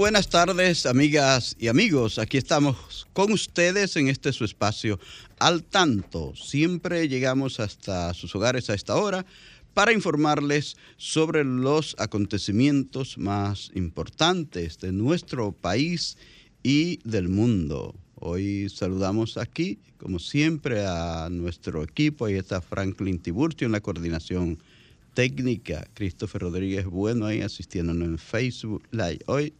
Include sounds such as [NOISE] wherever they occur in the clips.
Buenas tardes, amigas y amigos. Aquí estamos con ustedes en este su espacio al tanto. Siempre llegamos hasta sus hogares a esta hora para informarles sobre los acontecimientos más importantes de nuestro país y del mundo. Hoy saludamos aquí, como siempre, a nuestro equipo. Ahí está Franklin Tiburcio en la coordinación técnica. Christopher Rodríguez Bueno ahí asistiéndonos en Facebook Live. Hoy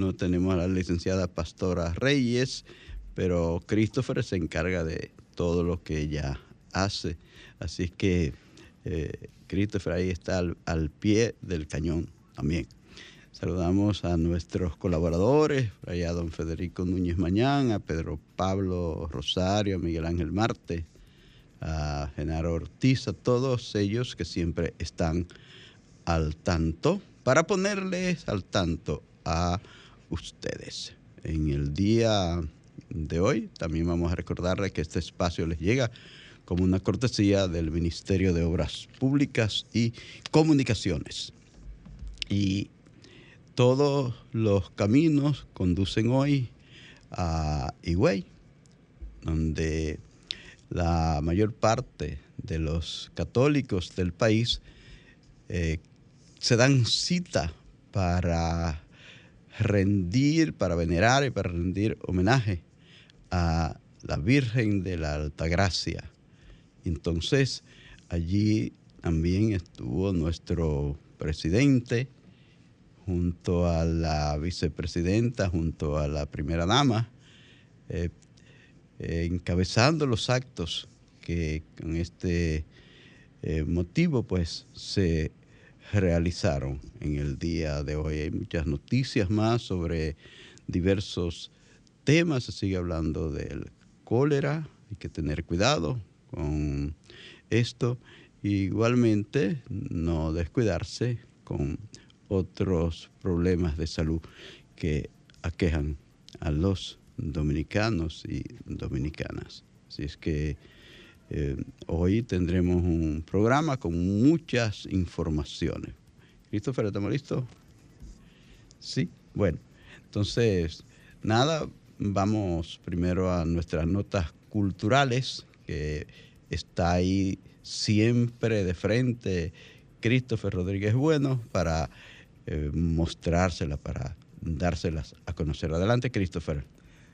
no tenemos a la licenciada Pastora Reyes, pero Christopher se encarga de todo lo que ella hace. Así que eh, Christopher ahí está al, al, pie del cañón también. Saludamos a nuestros colaboradores, allá a don Federico Núñez Mañán, a Pedro Pablo Rosario, a Miguel Ángel Marte, a Genaro Ortiz, a todos ellos que siempre están al tanto, para ponerles al tanto a ustedes. En el día de hoy también vamos a recordarles que este espacio les llega como una cortesía del Ministerio de Obras Públicas y Comunicaciones. Y todos los caminos conducen hoy a Higüey, donde la mayor parte de los católicos del país eh, se dan cita para rendir, para venerar y para rendir homenaje a la Virgen de la Altagracia. Entonces, allí también estuvo nuestro presidente, junto a la vicepresidenta, junto a la primera dama, eh, eh, encabezando los actos que con este eh, motivo pues se realizaron en el día de hoy. Hay muchas noticias más sobre diversos temas. Se sigue hablando del cólera, hay que tener cuidado con esto. Igualmente, no descuidarse con otros problemas de salud que aquejan a los dominicanos y dominicanas. Así es que eh, hoy tendremos un programa con muchas informaciones. ¿Christopher, estamos listos? Sí, bueno, entonces, nada, vamos primero a nuestras notas culturales, que está ahí siempre de frente Christopher Rodríguez Bueno para eh, mostrárselas, para dárselas a conocer. Adelante, Christopher.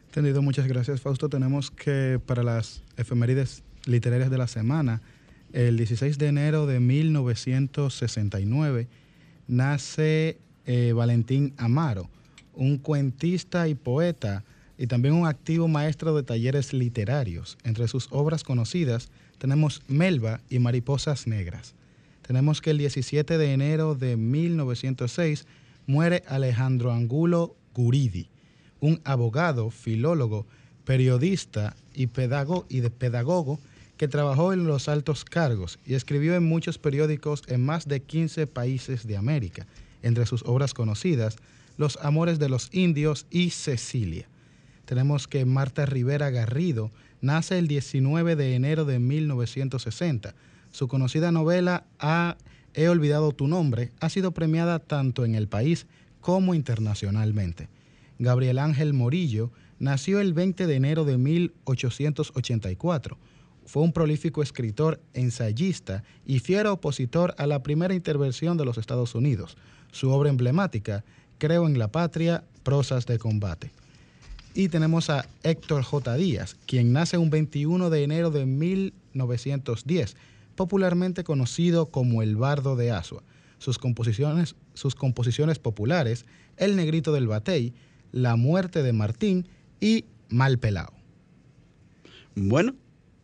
Entendido, muchas gracias, Fausto. Tenemos que para las efemérides literarias de la semana, el 16 de enero de 1969, nace eh, Valentín Amaro, un cuentista y poeta y también un activo maestro de talleres literarios. Entre sus obras conocidas tenemos Melba y Mariposas Negras. Tenemos que el 17 de enero de 1906 muere Alejandro Angulo Guridi, un abogado, filólogo, periodista y, pedago y de pedagogo que trabajó en los altos cargos y escribió en muchos periódicos en más de 15 países de América. Entre sus obras conocidas, Los Amores de los Indios y Cecilia. Tenemos que Marta Rivera Garrido nace el 19 de enero de 1960. Su conocida novela ha, He olvidado tu nombre ha sido premiada tanto en el país como internacionalmente. Gabriel Ángel Morillo, nació el 20 de enero de 1884. Fue un prolífico escritor, ensayista y fiero opositor a la primera intervención de los Estados Unidos. Su obra emblemática, Creo en la Patria, Prosas de Combate. Y tenemos a Héctor J. Díaz, quien nace un 21 de enero de 1910, popularmente conocido como el Bardo de Asua. Sus composiciones, sus composiciones populares, El Negrito del Batey, La Muerte de Martín y Mal Pelao. Bueno,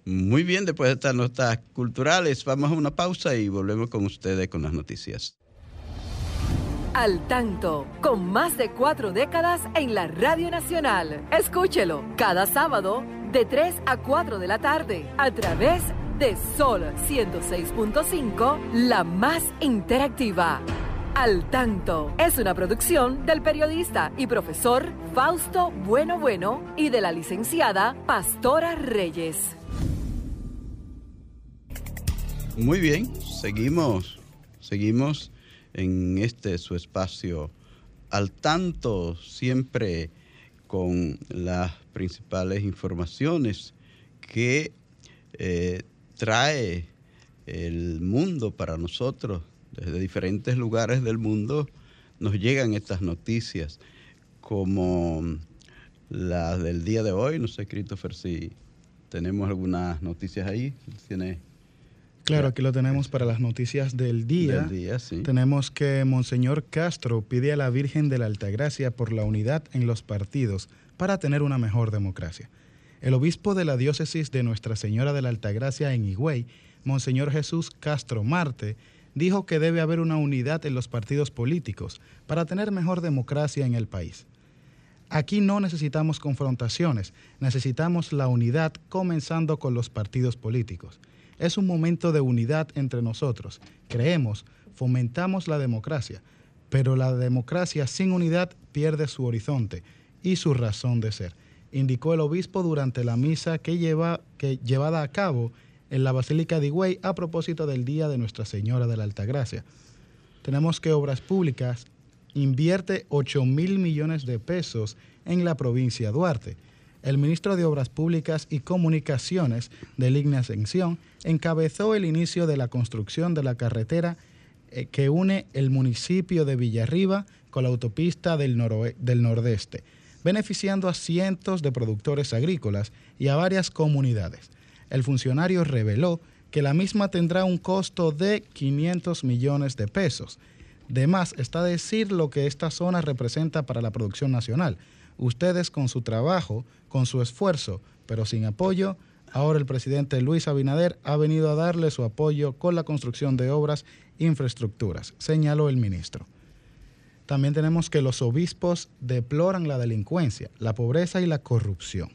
muy bien, después de estas notas culturales, vamos a una pausa y volvemos con ustedes con las noticias. Al tanto, con más de cuatro décadas en la Radio Nacional. Escúchelo cada sábado de 3 a 4 de la tarde a través de Sol 106.5, la más interactiva. Al tanto es una producción del periodista y profesor Fausto Bueno Bueno y de la licenciada Pastora Reyes. Muy bien, seguimos, seguimos en este su espacio al tanto siempre con las principales informaciones que eh, trae el mundo para nosotros. Desde diferentes lugares del mundo nos llegan estas noticias, como las del día de hoy. No sé, Christopher, si tenemos algunas noticias ahí. ¿Tiene Claro, aquí lo tenemos para las noticias del día. Tenemos que Monseñor Castro pide a la Virgen de la Altagracia por la unidad en los partidos para tener una mejor democracia. El obispo de la diócesis de Nuestra Señora de la Altagracia en Higüey, Monseñor Jesús Castro Marte, dijo que debe haber una unidad en los partidos políticos para tener mejor democracia en el país. Aquí no necesitamos confrontaciones, necesitamos la unidad comenzando con los partidos políticos. Es un momento de unidad entre nosotros. Creemos, fomentamos la democracia, pero la democracia sin unidad pierde su horizonte y su razón de ser, indicó el obispo durante la misa que, lleva, que llevada a cabo en la Basílica de Higüey a propósito del Día de Nuestra Señora de la Altagracia. Tenemos que Obras Públicas invierte 8 mil millones de pesos en la provincia de Duarte el ministro de Obras Públicas y Comunicaciones de Ligne Ascensión encabezó el inicio de la construcción de la carretera eh, que une el municipio de Villarriba con la autopista del, del Nordeste, beneficiando a cientos de productores agrícolas y a varias comunidades. El funcionario reveló que la misma tendrá un costo de 500 millones de pesos. De más está decir lo que esta zona representa para la producción nacional, Ustedes con su trabajo, con su esfuerzo, pero sin apoyo, ahora el presidente Luis Abinader ha venido a darle su apoyo con la construcción de obras, infraestructuras, señaló el ministro. También tenemos que los obispos deploran la delincuencia, la pobreza y la corrupción.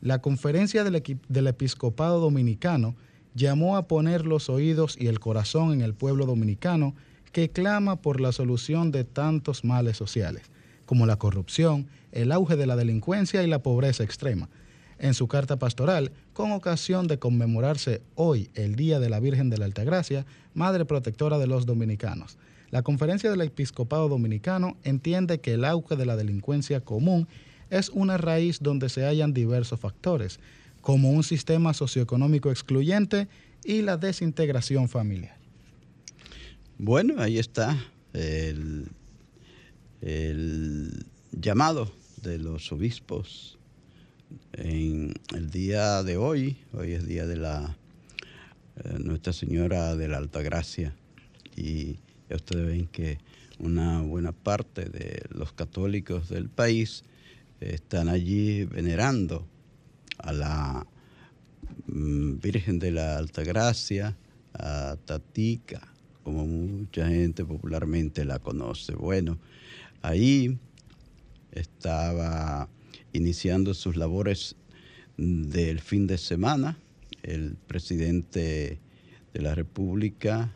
La conferencia del, episcopado dominicano llamó a poner los oídos y el corazón en el pueblo dominicano que clama por la solución de tantos males sociales como la corrupción, el auge de la delincuencia y la pobreza extrema. En su carta pastoral, con ocasión de conmemorarse hoy el Día de la Virgen de la Altagracia, Madre Protectora de los Dominicanos, la Conferencia del Episcopado Dominicano entiende que el auge de la delincuencia común es una raíz donde se hallan diversos factores, como un sistema socioeconómico excluyente y la desintegración familiar. Bueno, ahí está el llamado de los obispos en el día de hoy, hoy es día de la eh, Nuestra Señora de la Alta Gracia. Y ya ustedes ven que una buena parte de los católicos del país están allí venerando a la mm, Virgen de la Alta Gracia, a Tatica, como mucha gente popularmente la conoce. Bueno, Ahí estaba iniciando sus labores del fin de semana el presidente de la República,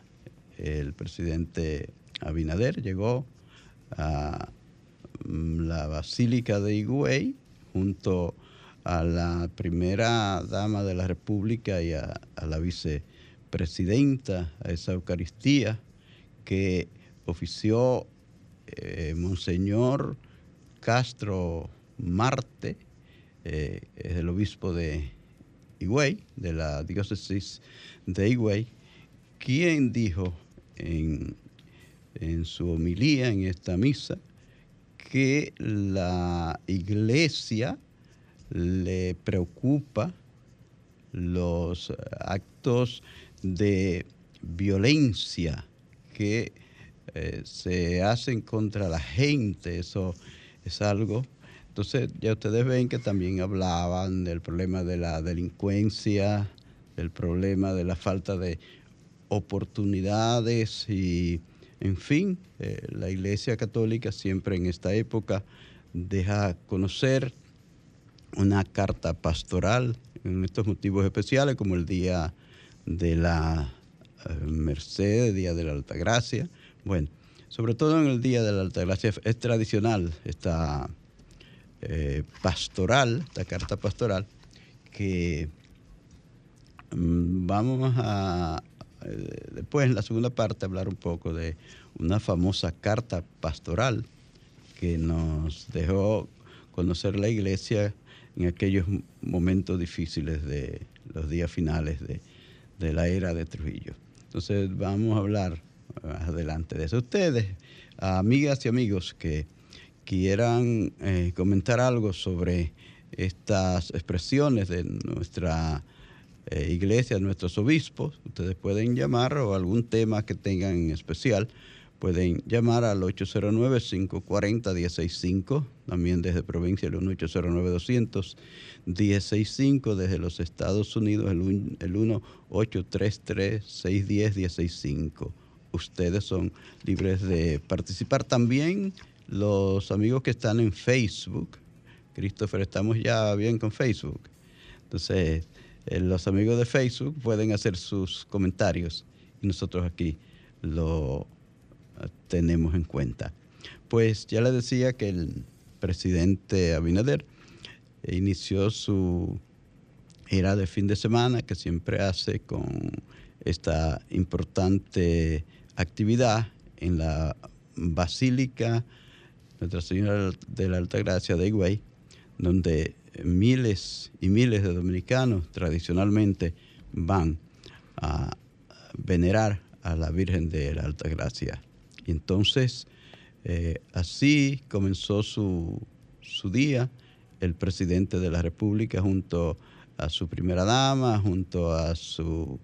el presidente Abinader, llegó a mm, la Basílica de Higüey junto a la primera dama de la República y a, a la vicepresidenta a esa Eucaristía que ofició eh, Monseñor Castro Marte, eh, el obispo de Higüey, de la diócesis de Higüey, quien dijo en, en su homilía en esta misa que la iglesia le preocupa los actos de violencia que eh, se hacen contra la gente, eso es algo. Entonces ya ustedes ven que también hablaban del problema de la delincuencia, del problema de la falta de oportunidades y, en fin, eh, la Iglesia Católica siempre en esta época deja conocer una carta pastoral en estos motivos especiales como el Día de la eh, Merced, Día de la Alta Gracia. Bueno, sobre todo en el Día de la Alta Gracia es tradicional esta eh, pastoral, esta carta pastoral, que mm, vamos a eh, después en la segunda parte hablar un poco de una famosa carta pastoral que nos dejó conocer la iglesia en aquellos momentos difíciles de los días finales de, la era de Trujillo. Entonces vamos a hablar más adelante de eso. Ustedes, amigas y amigos que quieran eh, comentar algo sobre estas expresiones de nuestra eh, iglesia, nuestros obispos, ustedes pueden llamar o algún tema que tengan en especial Pueden llamar al 809-540-165, también desde provincia el 1-809-200-165, desde los Estados Unidos el 1-833-610-165. Ustedes son libres de participar. También los amigos que están en Facebook, Christopher, estamos ya bien con Facebook. Entonces, eh, los amigos de Facebook pueden hacer sus comentarios y nosotros aquí lo tenemos en cuenta. Pues ya les decía que el presidente Abinader inició su gira de fin de semana que siempre hace con esta importante actividad en la Basílica Nuestra Señora de la Alta Gracia de Higüey, donde miles y miles de dominicanos tradicionalmente van a venerar a la Virgen de la Alta Gracia y entonces, eh, así comenzó su, día el presidente de la República junto a su primera dama, junto a su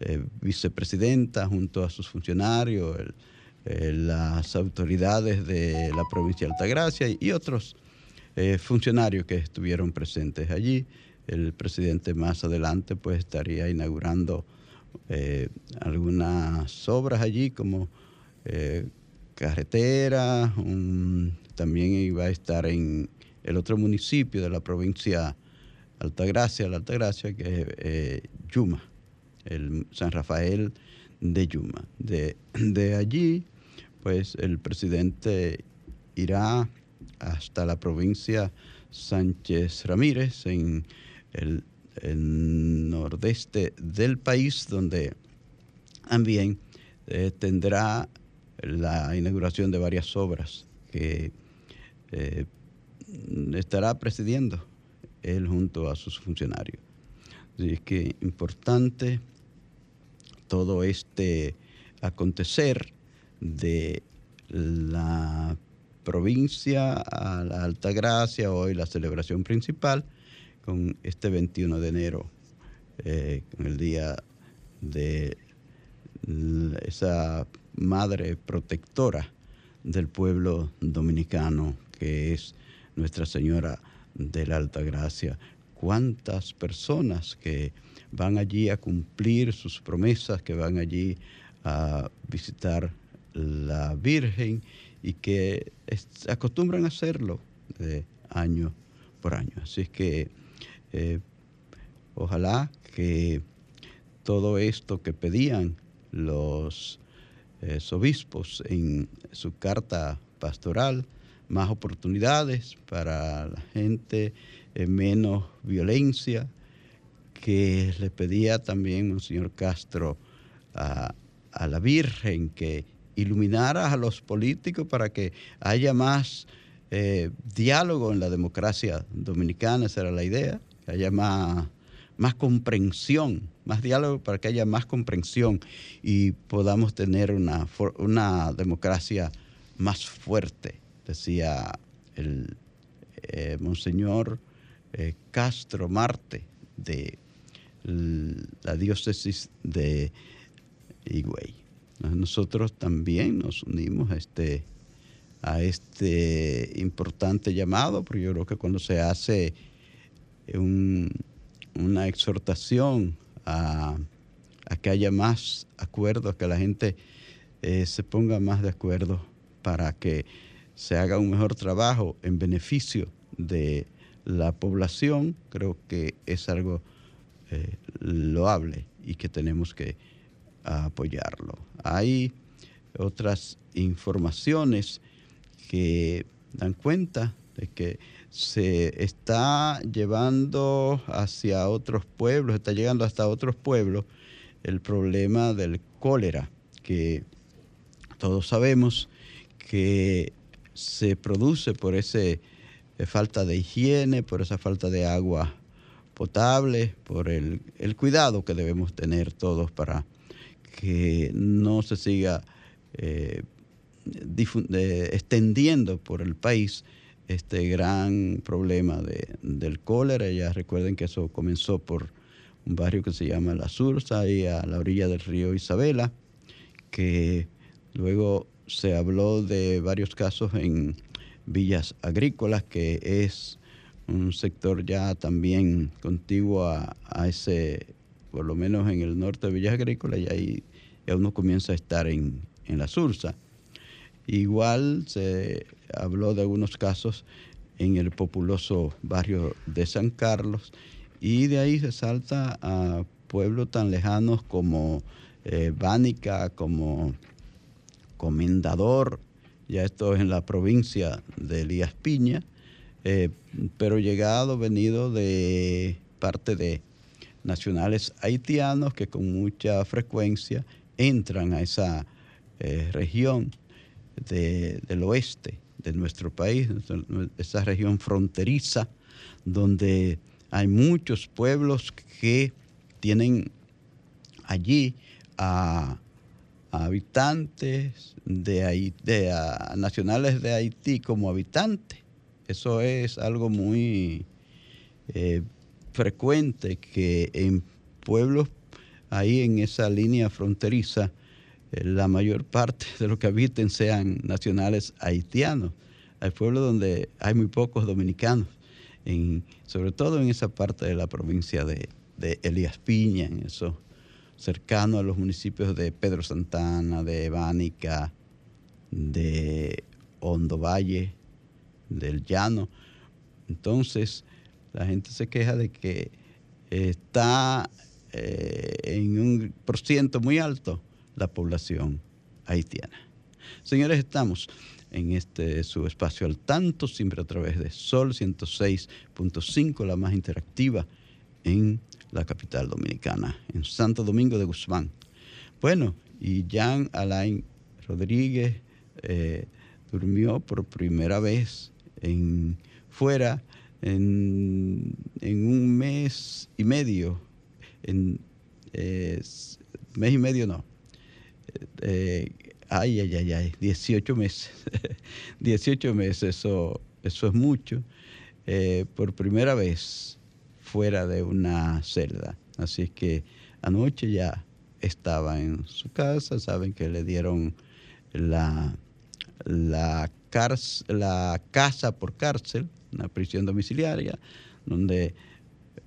eh, vicepresidenta, junto a sus funcionarios, las autoridades de la provincia de Altagracia y, otros eh, funcionarios que estuvieron presentes allí. El presidente más adelante pues estaría inaugurando algunas obras allí como eh, carretera, también iba a estar en el otro municipio de la provincia Altagracia, la Altagracia, que es eh, Yuma, el San Rafael de Yuma. De, allí, pues el presidente irá hasta la provincia Sánchez Ramírez, en el, nordeste del país, donde también eh, tendrá la inauguración de varias obras que eh, estará presidiendo él junto a sus funcionarios. Así es que importante todo este acontecer de la provincia a la Alta Gracia, hoy la celebración principal, con este 21 de enero, eh, con el día de esa madre protectora del pueblo dominicano, que es Nuestra Señora de la Alta Gracia. Cuántas personas que van allí a cumplir sus promesas, que van allí a visitar la Virgen y que acostumbran a hacerlo de año por año. Así es que eh, ojalá que todo esto que pedían los obispos en su carta pastoral, más oportunidades para la gente, eh, menos violencia, que le pedía también señor Castro a, la Virgen que iluminara a los políticos para que haya más eh, diálogo en la democracia dominicana, esa era la idea, que haya más, más comprensión, más diálogo para que haya más comprensión y podamos tener una, una democracia más fuerte, decía el eh, Monseñor eh, Castro Marte de la diócesis de Higüey. Nosotros también nos unimos a este, a este importante llamado, porque yo creo que cuando se hace una exhortación a, que haya más acuerdos, que la gente eh, se ponga más de acuerdo para que se haga un mejor trabajo en beneficio de la población, creo que es algo eh, loable y que tenemos que apoyarlo. Hay otras informaciones que dan cuenta de que se está llevando hacia otros pueblos, está llegando hasta otros pueblos el problema del cólera, que todos sabemos que se produce por ese falta de higiene, por esa falta de agua potable, por el, cuidado que debemos tener todos para que no se siga eh, extendiendo por el país este gran problema del cólera. Ya recuerden que eso comenzó por un barrio que se llama La Sursa, ahí a la orilla del río Isabela, que luego se habló de varios casos en villas agrícolas, que es un sector ya también contiguo a, ese, por lo menos en el norte de villas agrícolas, y ahí ya uno comienza a estar en, la Sursa. Igual se habló de algunos casos en el populoso barrio de San Carlos y de ahí se salta a pueblos tan lejanos como eh, Bánica, como Comendador, ya esto es en la provincia de Elías Piña, eh, pero llegado, venido de parte de nacionales haitianos que con mucha frecuencia entran a esa eh, región del oeste de nuestro país, esa región fronteriza, donde hay muchos pueblos que tienen allí a habitantes de, de nacionales de Haití como habitantes. Eso es algo muy eh, frecuente que en pueblos ahí en esa línea fronteriza la mayor parte de los que habiten sean nacionales haitianos. Hay pueblos donde hay muy pocos dominicanos, sobre todo en esa parte de la provincia de, Elías Piña, en eso cercano a los municipios de Pedro Santana, de Bánica, de Hondo Valle, del Llano. Entonces, la gente se queja de que está eh, en un ciento muy alto la población haitiana. Señores, estamos en este su espacio al tanto, siempre a través de Sol 106.5, la más interactiva en la capital dominicana, en Santo Domingo de Guzmán. Bueno, y Jean Alain Rodríguez eh, durmió por primera vez en, fuera en, un mes y medio, en eh, mes y medio no, eh, ay, ay, ay, ay, 18 meses, [LAUGHS] 18 meses, eso, eso es mucho, por primera vez fuera de una celda. Así es que anoche ya estaba en su casa, saben que le dieron la, la, la casa por cárcel, una prisión domiciliaria, donde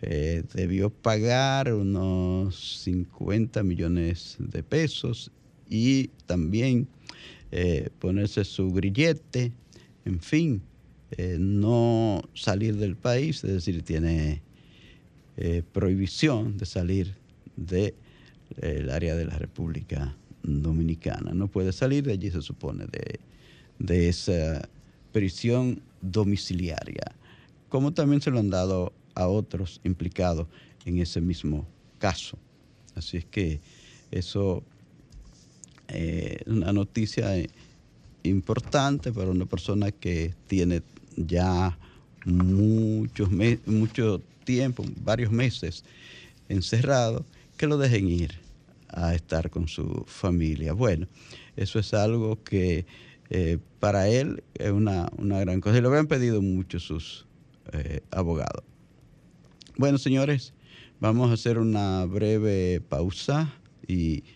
eh, debió pagar unos 50 millones de pesos y también eh, ponerse su grillete, en fin, eh, no salir del país, es decir, tiene eh, prohibición de salir del de, área de la República Dominicana. No puede salir de allí, se supone, de, de esa prisión domiciliaria, como también se lo han dado a otros implicados en ese mismo caso. Así es que eso es eh, una noticia importante para una persona que tiene ya muchos mucho tiempo, varios meses encerrado, que lo dejen ir a estar con su familia. Bueno, eso es algo que eh, para él es una, gran cosa. Y lo habían pedido mucho sus eh, abogados. Bueno, señores, vamos a hacer una breve pausa y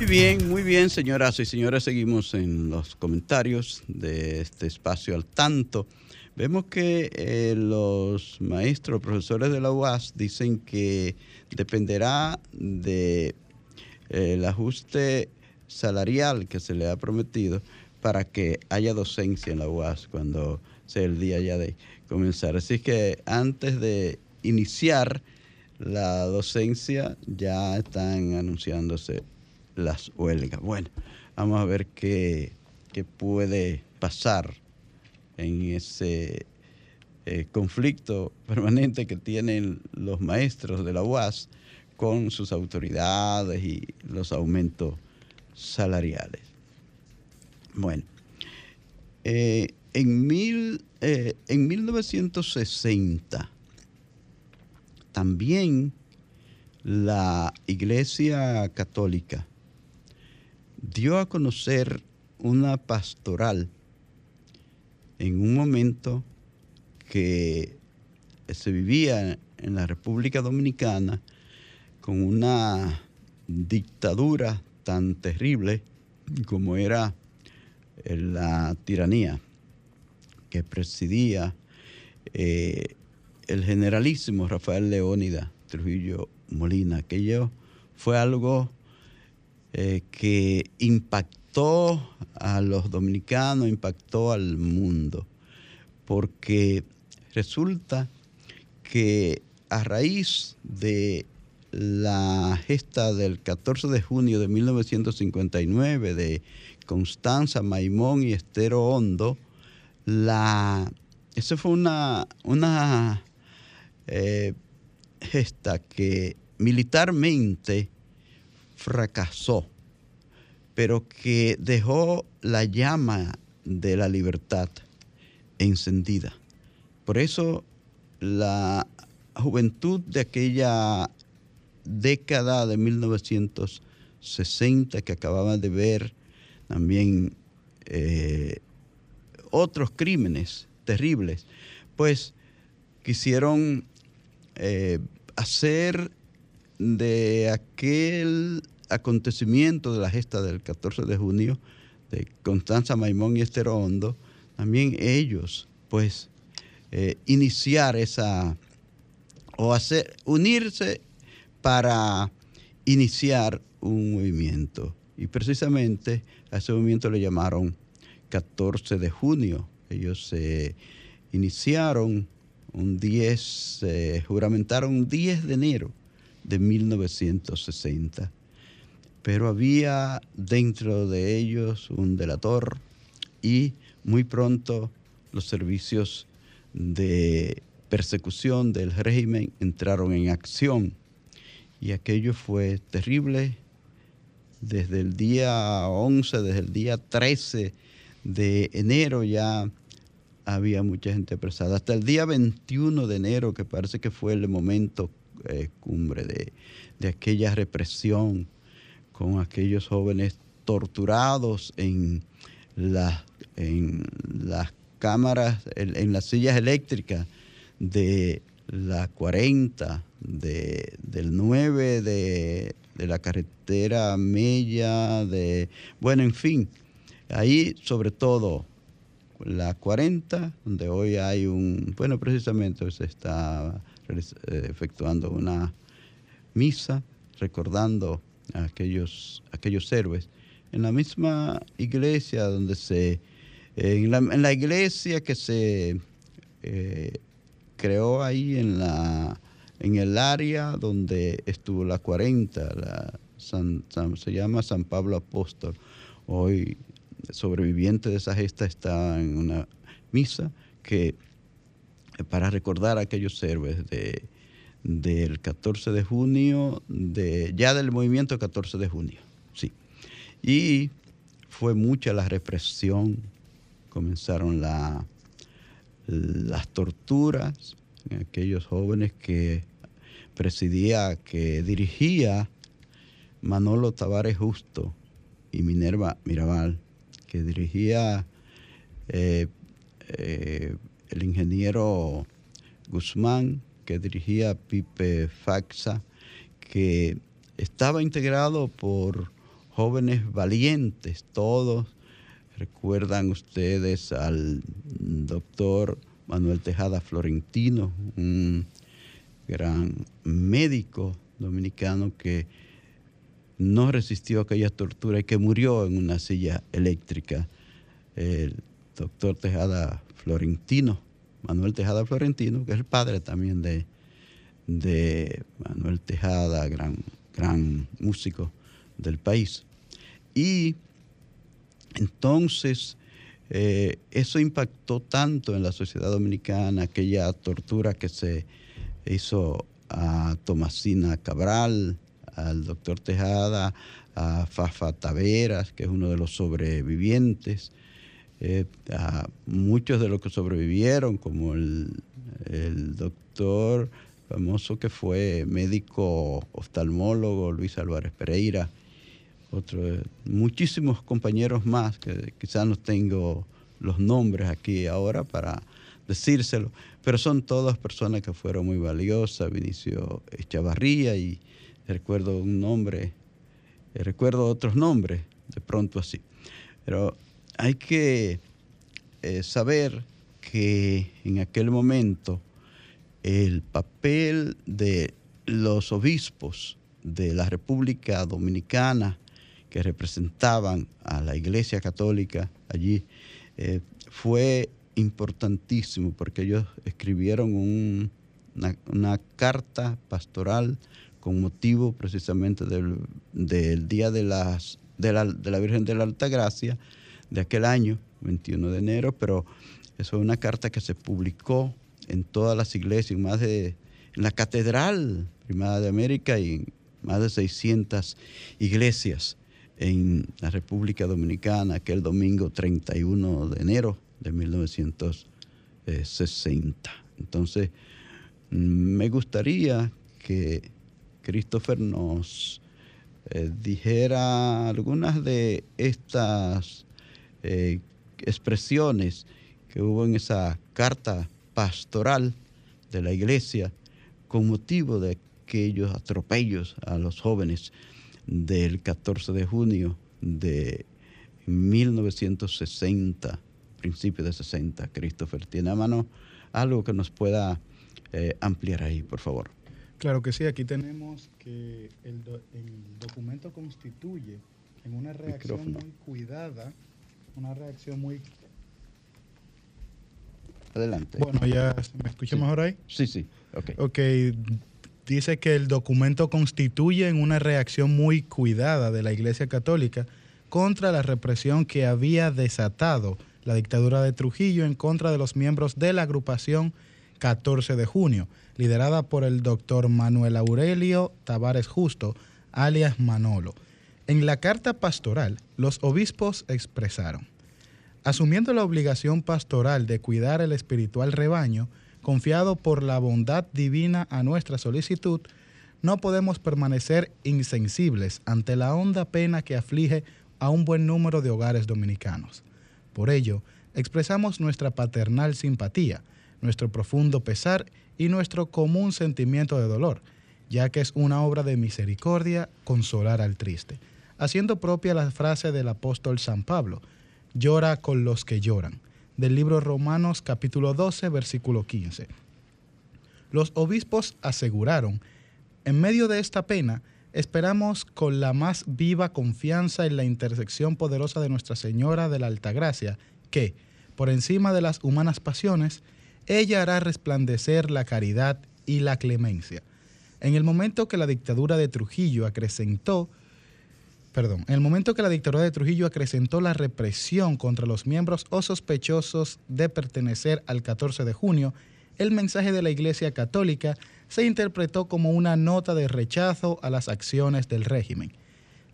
Muy bien, muy bien, señoras y señores. Seguimos en los comentarios de este espacio al tanto. Vemos que eh, los maestros, profesores de la UAS dicen que dependerá del de, ajuste salarial que se le ha prometido para que haya docencia en la UAS cuando sea el día ya de comenzar. Así que antes de iniciar la docencia ya están anunciándose las huelgas. Bueno, vamos a ver qué, puede pasar en ese eh, conflicto [LAUGHS] permanente que tienen los maestros de la UAS con sus autoridades y los aumentos salariales. Bueno, eh, en, mil, eh, en 1960 también la Iglesia Católica dio a conocer una pastoral en un momento que se vivía en la República Dominicana con una dictadura tan terrible como era la tiranía que presidía eh, el generalísimo Rafael Leónida Trujillo Molina. Aquello fue algo eh, que impactó a los dominicanos, impactó al mundo, porque resulta que a raíz de la gesta del 14 de junio de 1959 de Constanza Maimón y Estero Hondo, la, esa fue una, una eh, gesta que militarmente fracasó, pero que dejó la llama de la libertad encendida. Por eso la juventud de aquella década de 1960 que acababa de ver también eh, otros crímenes terribles, pues quisieron eh, hacer de aquel acontecimiento de la gesta del 14 de junio de Constanza Maimón y Estero Hondo, también ellos, pues, eh, iniciar esa, o hacer, unirse para iniciar un movimiento. Y precisamente a ese movimiento le llamaron 14 de junio. Ellos se iniciaron un 10, se juramentaron un 10 de enero de 1960. Pero había dentro de ellos un delator y muy pronto los servicios de persecución del régimen entraron en acción. Y aquello fue terrible. Desde el día 11, desde el día 13 de enero ya había mucha gente apresada. Hasta el día 21 de enero, que parece que fue el momento cumbre de, aquella represión con aquellos jóvenes torturados en, en las cámaras, en, las sillas eléctricas de la 40, de, del 9, de, de la carretera Mella, de, bueno, en fin, ahí sobre todo la 40, donde hoy hay un, bueno, precisamente se está efectuando una misa recordando a aquellos, aquellos héroes. En la misma iglesia donde se En la, iglesia que se eh, creó ahí en, la, en el área donde estuvo la 40, la se llama San Pablo Apóstol. Hoy, sobreviviente de esa gesta, está en una misa que para recordar a aquellos héroes de, del 14 de junio, de, ya del movimiento 14 de junio, sí. Y fue mucha la represión, comenzaron la, las torturas en aquellos jóvenes que presidía, que dirigía Manolo Tavares Justo y Minerva Mirabal, que dirigía eh, eh, el ingeniero Guzmán, que dirigía Pipe Faxa, que estaba integrado por jóvenes valientes, todos. Recuerdan ustedes al doctor Manuel Tejada Florentino, un gran médico dominicano que no resistió aquella tortura y que murió en una silla eléctrica. El doctor Tejada Florentino, Manuel Tejada Florentino, que es el padre también de, de Manuel Tejada, gran, gran músico del país. Y entonces eh, eso impactó tanto en la sociedad dominicana, aquella tortura que se hizo a Tomasina Cabral, al doctor Tejada, a Fafa Taveras, que es uno de los sobrevivientes, eh, a muchos de los que sobrevivieron, como el, doctor famoso que fue médico oftalmólogo Luis Álvarez Pereira, otros muchísimos compañeros más, que quizás no tengo los nombres aquí ahora para decírselo, pero son todas personas que fueron muy valiosas, Vinicio Echavarría y recuerdo un nombre, eh, recuerdo otros nombres, de pronto así. Pero hay que eh, saber que en aquel momento el papel de los obispos de la República Dominicana que representaban a la Iglesia Católica allí eh, fue importantísimo porque ellos escribieron una, carta pastoral con motivo precisamente del, Día de, las, de, la, de la Virgen de la Alta Gracia de aquel año, 21 de enero, pero eso es una carta que se publicó en todas las iglesias, en más de en la Catedral Primada de América y en más de 600 iglesias en la República Dominicana aquel domingo 31 de enero de 1960. Entonces, me gustaría que Christopher nos eh, dijera algunas de estas eh, expresiones que hubo en esa carta pastoral de la iglesia con motivo de aquellos atropellos a los jóvenes del 14 de junio de 1960, principio de 60. Christopher, tiene a mano algo que nos pueda eh, ampliar ahí, por favor. Claro que sí, aquí tenemos que el, documento constituye en una reacción muy cuidada, una reacción muy... Adelante. Bueno, ya me escucha mejor ahí. Sí, sí, ok. Ok, dice que el documento constituye en una reacción muy cuidada de la Iglesia Católica contra la represión que había desatado la dictadura de Trujillo en contra de los miembros de la agrupación 14 de junio, liderada por el doctor Manuel Aurelio Tavares Justo, alias Manolo. En la carta pastoral, los obispos expresaron, asumiendo la obligación pastoral de cuidar el espiritual rebaño, confiado por la bondad divina a nuestra solicitud, no podemos permanecer insensibles ante la honda pena que aflige a un buen número de hogares dominicanos. Por ello, expresamos nuestra paternal simpatía, nuestro profundo pesar y nuestro común sentimiento de dolor, ya que es una obra de misericordia consolar al triste, haciendo propia la frase del apóstol San Pablo, llora con los que lloran, del libro Romanos capítulo 12, versículo 15. Los obispos aseguraron, en medio de esta pena, esperamos con la más viva confianza en la intersección poderosa de Nuestra Señora de la Altagracia que, por encima de las humanas pasiones, ella hará resplandecer la caridad y la clemencia. En el momento que la dictadura de Trujillo acrecentó, perdón, en el momento que la dictadura de Trujillo acrecentó la represión contra los miembros o sospechosos de pertenecer al 14 de junio, el mensaje de la Iglesia Católica se interpretó como una nota de rechazo a las acciones del régimen.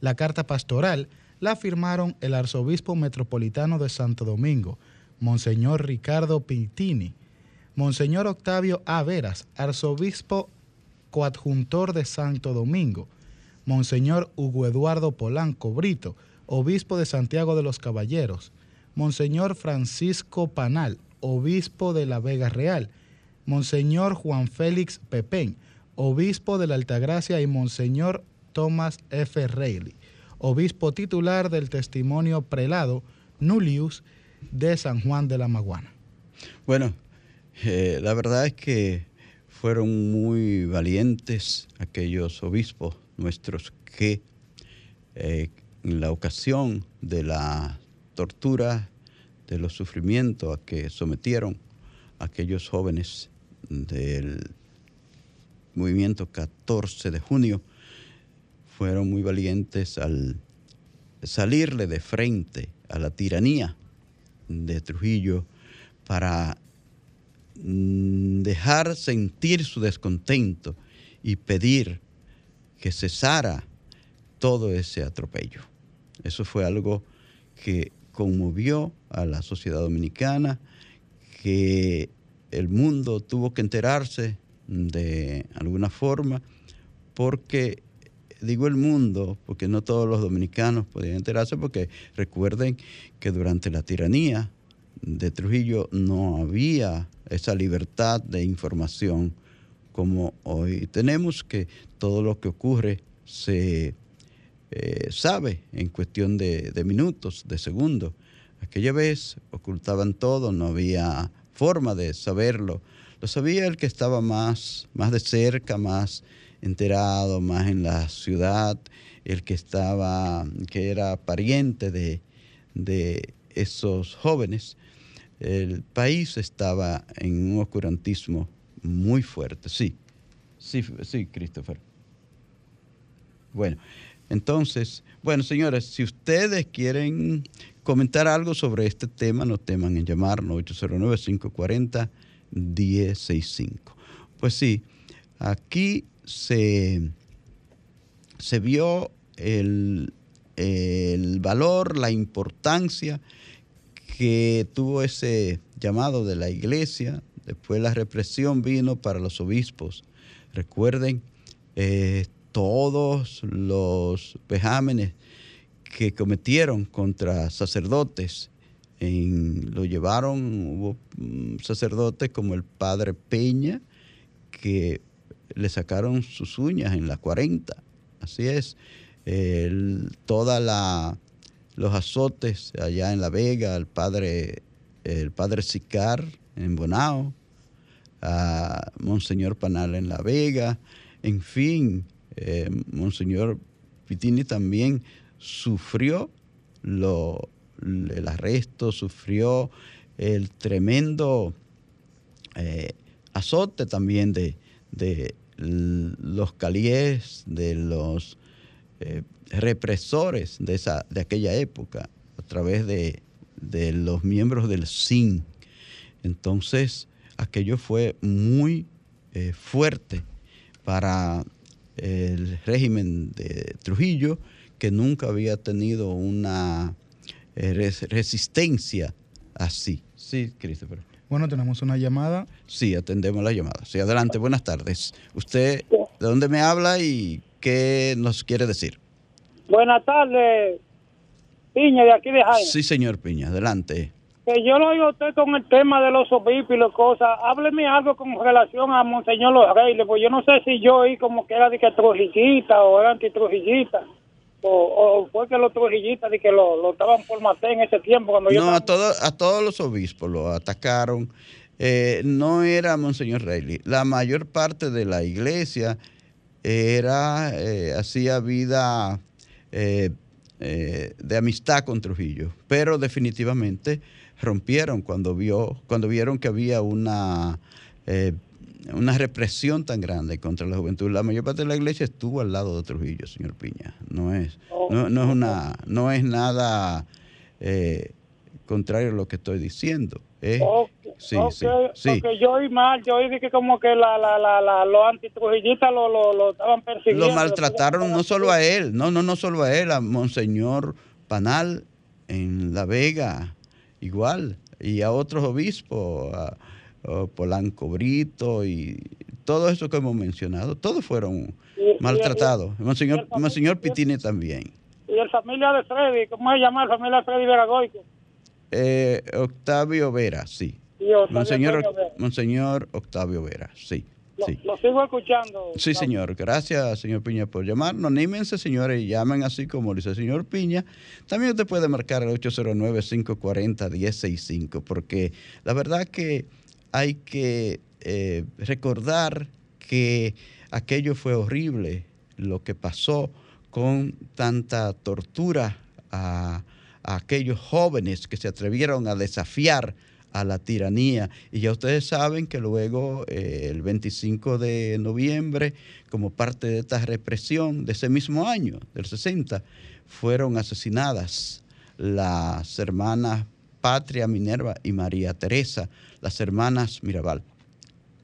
La carta pastoral la firmaron el arzobispo metropolitano de Santo Domingo, Monseñor Ricardo Pintini, Monseñor Octavio A. Veras, arzobispo coadjuntor de Santo Domingo, Monseñor Hugo Eduardo Polanco Brito, obispo de Santiago de los Caballeros, Monseñor Francisco Panal, obispo de la Vega Real, Monseñor Juan Félix Pepén, obispo de la Altagracia y Monseñor Thomas F. Reilly, obispo titular del testimonio prelado Nullius de San Juan de la Maguana. Bueno, eh, la verdad es que fueron muy valientes aquellos obispos nuestros que eh, en la ocasión de la tortura, de los sufrimientos a que sometieron aquellos jóvenes del movimiento 14 de junio fueron muy valientes al salirle de frente a la tiranía de Trujillo para mm, dejar sentir su descontento y pedir que cesara todo ese atropello. Eso fue algo que conmovió a la sociedad dominicana, que el mundo tuvo que enterarse de alguna forma, porque digo el mundo, porque no todos los dominicanos podían enterarse, porque recuerden que durante la tiranía de Trujillo no había esa libertad de información como hoy tenemos, que todo lo que ocurre se eh, sabe en cuestión de, minutos, de segundos. Aquella vez ocultaban todo, no había forma de saberlo. Lo sabía el que estaba más, más de cerca, más enterado, más en la ciudad, el que estaba, que era pariente de, de esos jóvenes. El país estaba en un oscurantismo muy fuerte, sí, sí, sí, Christopher. Bueno, entonces, bueno, señores, si ustedes quieren comentar algo sobre este tema, no teman en llamarnos 809-540-1065. Pues sí, aquí se, se vio el, el valor, la importancia que tuvo ese llamado de la iglesia. Después la represión vino para los obispos. Recuerden eh, todos los vejámenes que cometieron contra sacerdotes. lo llevaron, hubo mm, sacerdotes como el padre Peña, que le sacaron sus uñas en la 40. Así es. toda la los azotes allá en La Vega, el padre, el padre Sicar en Bonao, a Monseñor Panal en La Vega, en fin, eh, Monseñor Pitini también sufrió lo, el arresto, sufrió el tremendo eh, azote también de, los calíes, de los eh, represores de, esa, de aquella época, a través de, los miembros del SIN. Entonces, aquello fue muy eh, fuerte para el régimen de Trujillo que nunca había tenido una eh, resistencia así. Sí, Christopher. Bueno, tenemos una llamada. Sí, atendemos la llamada. Sí, adelante, buenas tardes. ¿Usted de dónde me habla y qué nos quiere decir? Buenas tardes, Piña, de aquí de Jaime. Sí, señor Piña, adelante. Que yo lo oigo usted con el tema de los obispos y las cosas. Hábleme algo con relación a Monseñor Los Reyes, pues yo no sé si yo oí como que era de que trujillita o era antitrujillita o, fue que los trujillistas de que lo, lo estaban por matar en ese tiempo cuando no a todos a todos los obispos lo atacaron eh, no era monseñor Reilly la mayor parte de la iglesia era eh, hacía vida eh, de amistad con Trujillo pero definitivamente rompieron cuando, vio, cuando vieron que había una, eh, una represión tan grande contra la juventud. La mayor parte de la iglesia estuvo al lado de Trujillo, señor Piña. No es, no, es, una, no es nada eh, contrario a lo que estoy diciendo. ¿eh? sí, sí, sí. Porque yo oí mal, yo oí que como que la, la, la, los antitrujillistas lo, lo, lo, estaban persiguiendo. Lo maltrataron no solo a él, no, no, no solo a él, a Monseñor Panal en La Vega, igual, y a otros obispos, a, Polanco Brito y todo eso que hemos mencionado, todos fueron maltratados. Monseñor, Monseñor Pitini también. ¿Y la familia de Freddy? ¿Cómo se llama la familia de Freddy Veragoico? Eh, Octavio Vera, sí. Monseñor, Monseñor Octavio Vera, sí. Lo, sigo escuchando. Sí, señor. Gracias, señor Piña, por llamarnos. Anímense, señores, y llamen así como dice el señor Piña. También usted puede marcar el 809-540-1065, porque la verdad que hay que eh, recordar que aquello fue horrible, lo que pasó con tanta tortura a a aquellos jóvenes que se atrevieron a desafiar a la tiranía. Y ya ustedes saben que luego, eh, el 25 de noviembre, como parte de esta represión de ese mismo año, del 60, fueron asesinadas las hermanas Patria Minerva y María Teresa, las hermanas Mirabal,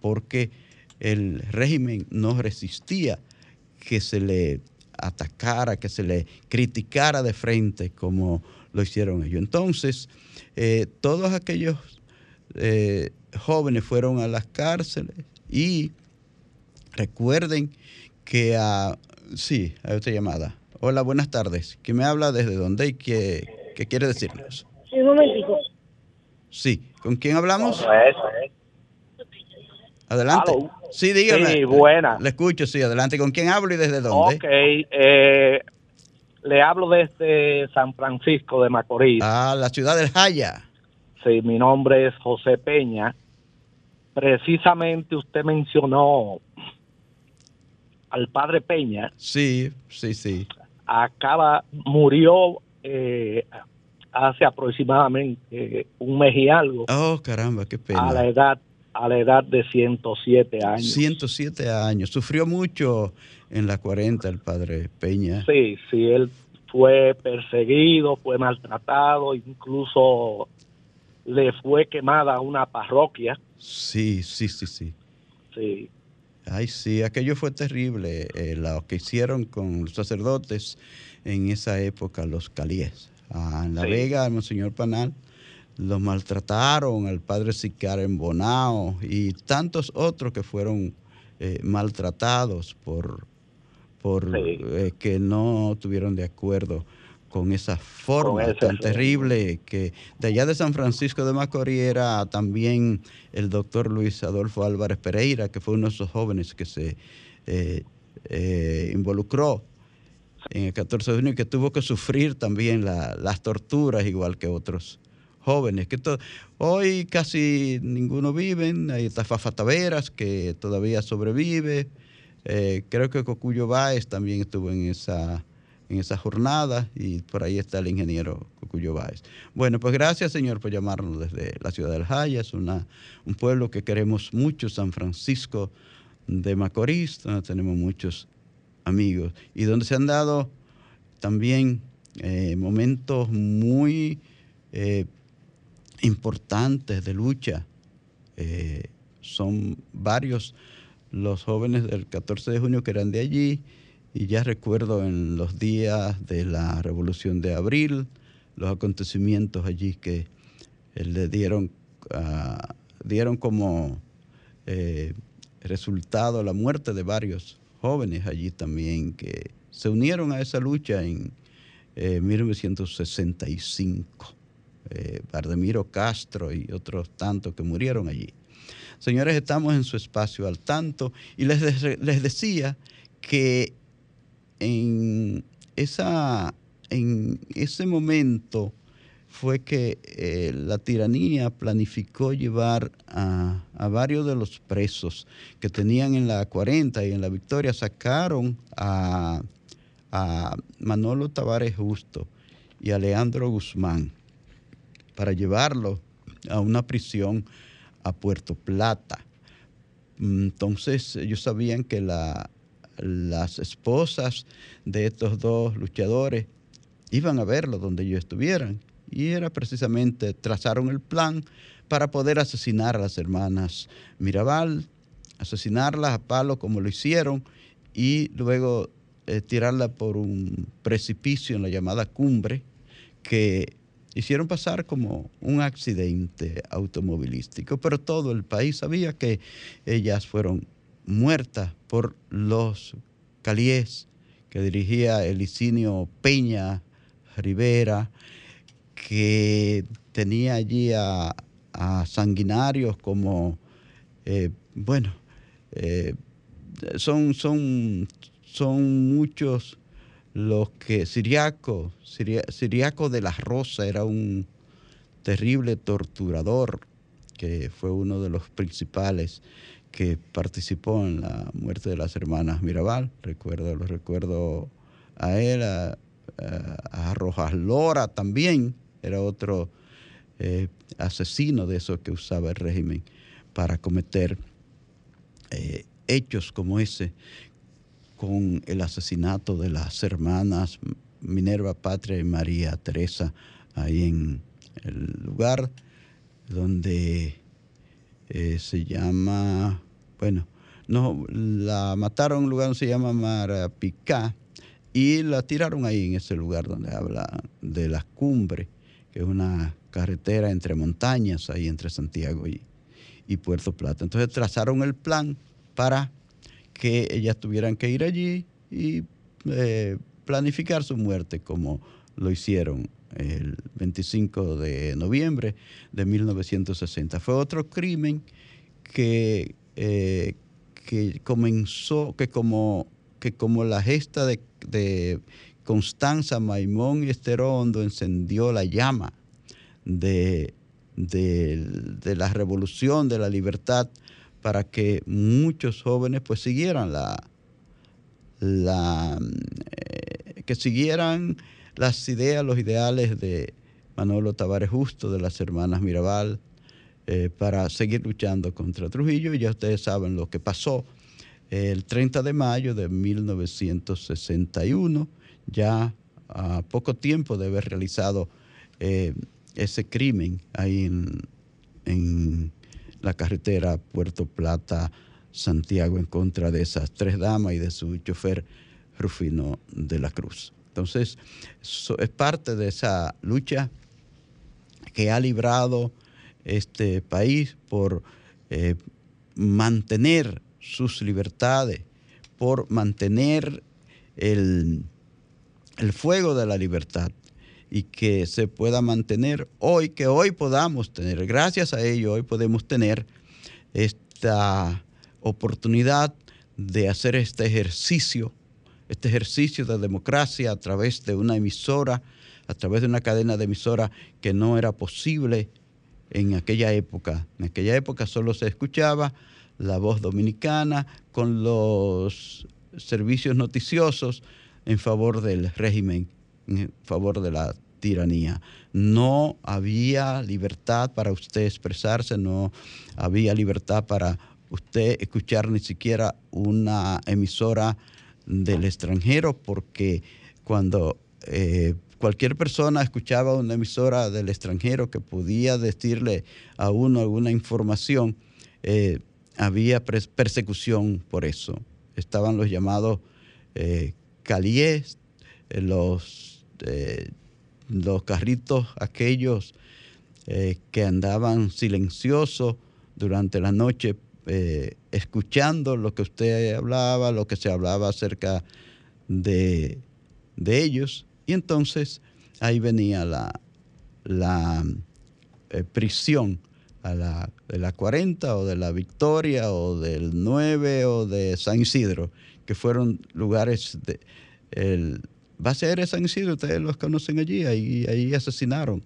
porque el régimen no resistía que se le atacara, que se le criticara de frente como lo hicieron ellos. Entonces, eh, todos aquellos eh, jóvenes fueron a las cárceles y recuerden que a... Sí, hay otra llamada. Hola, buenas tardes. ¿Quién me habla desde dónde y qué, quiere decirnos? Sí, un momentico. Sí, ¿con quién hablamos? Adelante. Sí, dígame. Sí, buena. Le escucho, sí, adelante. ¿Con quién hablo y desde dónde? Ok, eh, le hablo desde San Francisco de Macorís. Ah, la ciudad del Jaya. Sí, mi nombre es José Peña. Precisamente usted mencionó al padre Peña. Sí, sí, sí. Acaba, murió eh, hace aproximadamente un mes y algo. Oh, caramba, qué pena. A la edad, a la edad de 107 años. 107 años. Sufrió mucho en la 40 el padre Peña. Sí, sí, él fue perseguido, fue maltratado, incluso le fue quemada una parroquia. Sí, sí, sí, sí. Sí. Ay, sí, aquello fue terrible, eh, lo que hicieron con los sacerdotes en esa época, los calíes. Ah, en La Vega, el Monseñor Panal, los maltrataron, al padre Sicar en Bonao y tantos otros que fueron eh, maltratados por por eh, que no tuvieron de acuerdo con esa forma tan terrible que de allá de San Francisco de Macorís era también el doctor Luis Adolfo Álvarez Pereira, que fue uno de esos jóvenes que se eh, eh, involucró en el 14 de junio y que tuvo que sufrir también las torturas igual que otros jóvenes. que Hoy casi ninguno vive, hay esta Fafa Taveras que todavía sobrevive, eh, creo que Cocuyo Báez también estuvo en esa, en esa jornada y por ahí está el ingeniero Cocuyo Báez. Bueno, pues gracias señor por llamarnos desde la ciudad del Jaya, es una, un pueblo que queremos mucho, San Francisco de Macorís, donde tenemos muchos amigos y donde se han dado también eh, momentos muy eh, importantes de lucha. son varios los jóvenes del 14 de junio que eran de allí, y ya recuerdo en los días de la Revolución de Abril, los acontecimientos allí que eh, le dieron, ah, dieron como eh, resultado la muerte de varios jóvenes allí también que se unieron a esa lucha en 1965. Eh, Bardemiro Castro y otros tantos que murieron allí. Señores, estamos en su espacio al tanto y les, les decía que en, esa, en ese momento fue que eh, la tiranía planificó llevar a, varios de los presos que tenían en la 40 y en la Victoria, sacaron a, a Manolo Tavares Justo y a Leandro Guzmán para llevarlo a una prisión a Puerto Plata. Entonces ellos sabían que las esposas de estos dos luchadores iban a verlo donde ellos estuvieran. Y era precisamente, trazaron el plan para poder asesinar a las hermanas Mirabal, asesinarlas a palo como lo hicieron y luego eh, tirarla por un precipicio en la llamada cumbre que hicieron pasar como un accidente automovilístico, pero todo el país sabía que ellas fueron muertas por los calíes que dirigía el Licinio Peña Rivera, que tenía allí a, sanguinarios como, eh, bueno, eh, son, son, son muchos los que Siriaco, Siriaco de la Rosa era un terrible torturador que fue uno de los principales que participó en la muerte de las hermanas Mirabal. Recuerdo, lo recuerdo a él, a, Rojas Lora también, era otro eh, asesino de esos que usaba el régimen para cometer eh, hechos como ese con el asesinato de las hermanas Minerva Patria y María Teresa ahí en el lugar donde eh, se llama, bueno, no, la mataron en un lugar donde se llama Marapicá y la tiraron ahí en ese lugar donde habla de las cumbres, que es una carretera entre montañas, ahí entre Santiago y, y Puerto Plata. Entonces trazaron el plan para que ellas tuvieran que ir allí y eh, planificar su muerte como lo hicieron el 25 de noviembre de 1960. Fue otro crimen que, eh, que comenzó, que como, que como la gesta de, de Constanza Maimón y Esterondo encendió la llama de, de la revolución, de la libertad, para que muchos jóvenes pues siguieran la, la eh, que siguieran las ideas, los ideales de Manolo Tavares Justo, de las hermanas Mirabal, eh, para seguir luchando contra Trujillo. Y ya ustedes saben lo que pasó el 30 de mayo de 1961, ya a poco tiempo de haber realizado eh, ese crimen ahí en la carretera Puerto Plata Santiago en contra de esas tres damas y de su chofer Rufino de la Cruz. Entonces, es parte de esa lucha que ha librado este país por eh, mantener sus libertades, por mantener el, el fuego de la libertad y que se pueda mantener hoy, que hoy podamos tener, gracias a ello, hoy podemos tener esta oportunidad de hacer este ejercicio, este ejercicio de democracia a través de una emisora, a través de una cadena de emisora que no era posible en aquella época. En aquella época solo se escuchaba la voz dominicana con los servicios noticiosos en favor del régimen en favor de la tiranía. No había libertad para usted expresarse, no había libertad para usted escuchar ni siquiera una emisora del extranjero, porque cuando eh, cualquier persona escuchaba una emisora del extranjero que podía decirle a uno alguna información, eh, había persecución por eso. Estaban los llamados eh, caliés, los eh, los carritos aquellos eh, que andaban silenciosos durante la noche, eh, escuchando lo que usted hablaba, lo que se hablaba acerca de, ellos. Y entonces ahí venía la, la prisión a la, de la 40 o de la Victoria o del 9 o de San Isidro, que fueron lugares de, el, base aérea San Isidro, ustedes los conocen allí, ahí, ahí asesinaron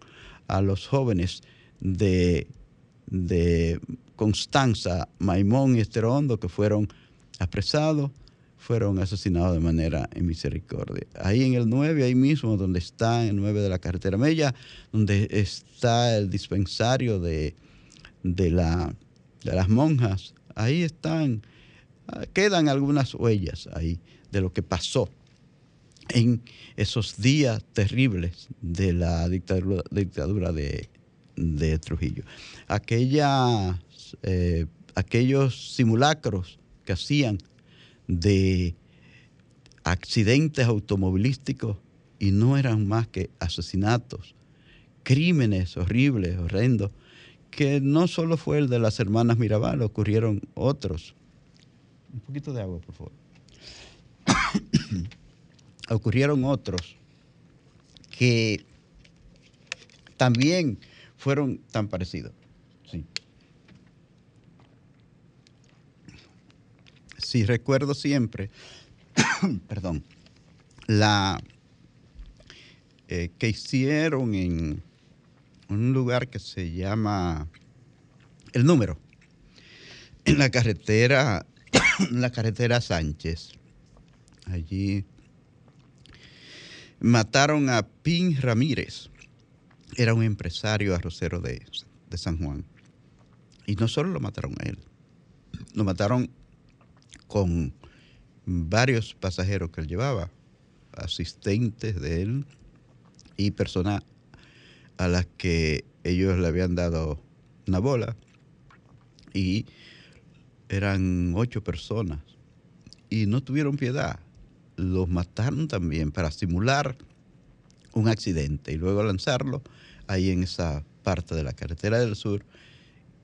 a los jóvenes de, de Constanza, Maimón y Esterondo, que fueron apresados, fueron asesinados de manera en misericordia. Ahí en el 9, ahí mismo, donde está el 9 de la carretera Mella, donde está el dispensario de, de, la, de las monjas, ahí están, ah, quedan algunas huellas ahí de lo que pasó en esos días terribles de la dictadura, dictadura de, de Trujillo. Aquella, eh, aquellos simulacros que hacían de accidentes automovilísticos y no eran más que asesinatos, crímenes horribles, horrendos, que no solo fue el de las hermanas Mirabal, ocurrieron otros. Un poquito de agua, por favor. [COUGHS] ocurrieron otros que también fueron tan parecidos. Sí. Sí, recuerdo siempre, [COUGHS] perdón, la eh, que hicieron en un lugar que se llama El Número, en la carretera, en [COUGHS] la carretera Sánchez. Allí mataron a Pin Ramírez era un empresario arrocero de, de San Juan. Y no solo lo mataron a él, lo mataron con varios pasajeros que él llevaba, asistentes de él y personas a las que ellos le habían dado una bola y eran ocho personas y no tuvieron piedad. Los mataron también para simular un accidente y luego lanzarlo ahí en esa parte de la carretera del sur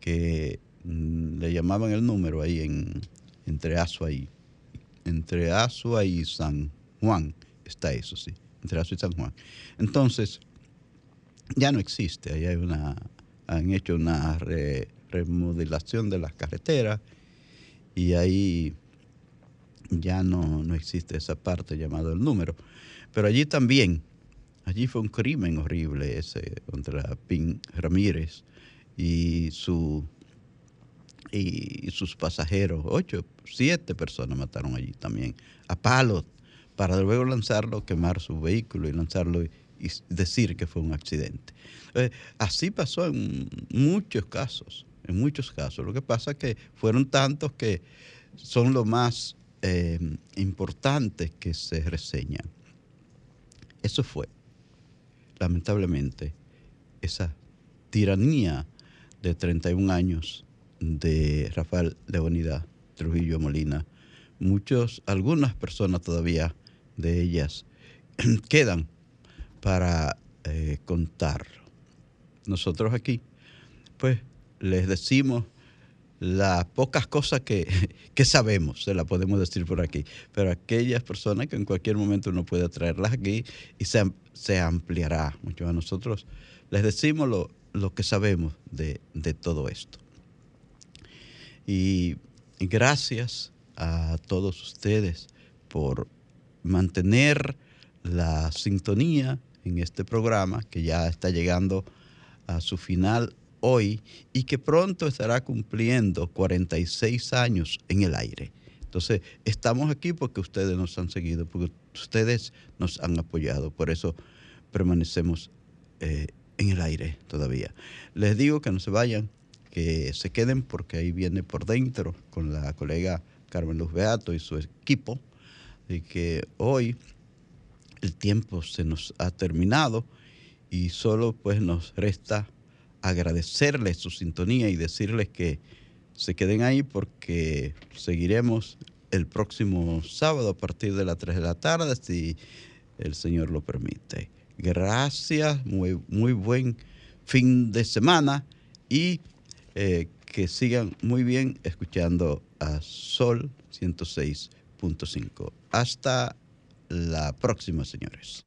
que mm, le llamaban el número ahí en, entre Asua y entre Asua y San Juan está eso sí entre Asua y San Juan. Entonces ya no existe ahí hay una han hecho una remodelación de las carreteras y ahí ya no, no existe esa parte llamada el número. Pero allí también Allí fue un crimen horrible ese contra Pin Ramírez y, su, y sus pasajeros. Ocho, siete personas mataron allí también, a palos, para luego lanzarlo, quemar su vehículo y lanzarlo y, decir que fue un accidente. Eh, así pasó en muchos casos, en muchos casos. Lo que pasa es que fueron tantos que son los más eh, importantes que se reseñan. Eso fue lamentablemente, esa tiranía de 31 años de Rafael Leonida Trujillo Molina, muchos, algunas personas todavía de ellas [CLEARS THROAT] quedan para eh, contar. Nosotros aquí, pues, les decimos las pocas cosas [LAUGHS] que, sabemos, se las podemos decir por aquí, pero aquellas personas que en cualquier momento uno puede traerlas aquí y se, ampliará mucho a nosotros. Les decimos lo, que sabemos de, todo esto. Y gracias a todos ustedes por mantener la sintonía en este programa que ya está llegando a su final hoy y que pronto estará cumpliendo 46 años en el aire. Entonces, estamos aquí porque ustedes nos han seguido, porque ustedes nos han apoyado, por eso permanecemos eh, en el aire todavía. Les digo que no se vayan, que se queden porque ahí viene por dentro con la colega Carmen Luz Beato y su equipo, y que hoy el tiempo se nos ha terminado y solo pues nos resta agradecerles su sintonía y decirles que se queden ahí porque seguiremos el próximo sábado a partir de las 3 de la tarde, si el Señor lo permite. Gracias, muy, muy buen fin de semana y eh, que sigan muy bien escuchando a Sol 106.5. Hasta la próxima, señores.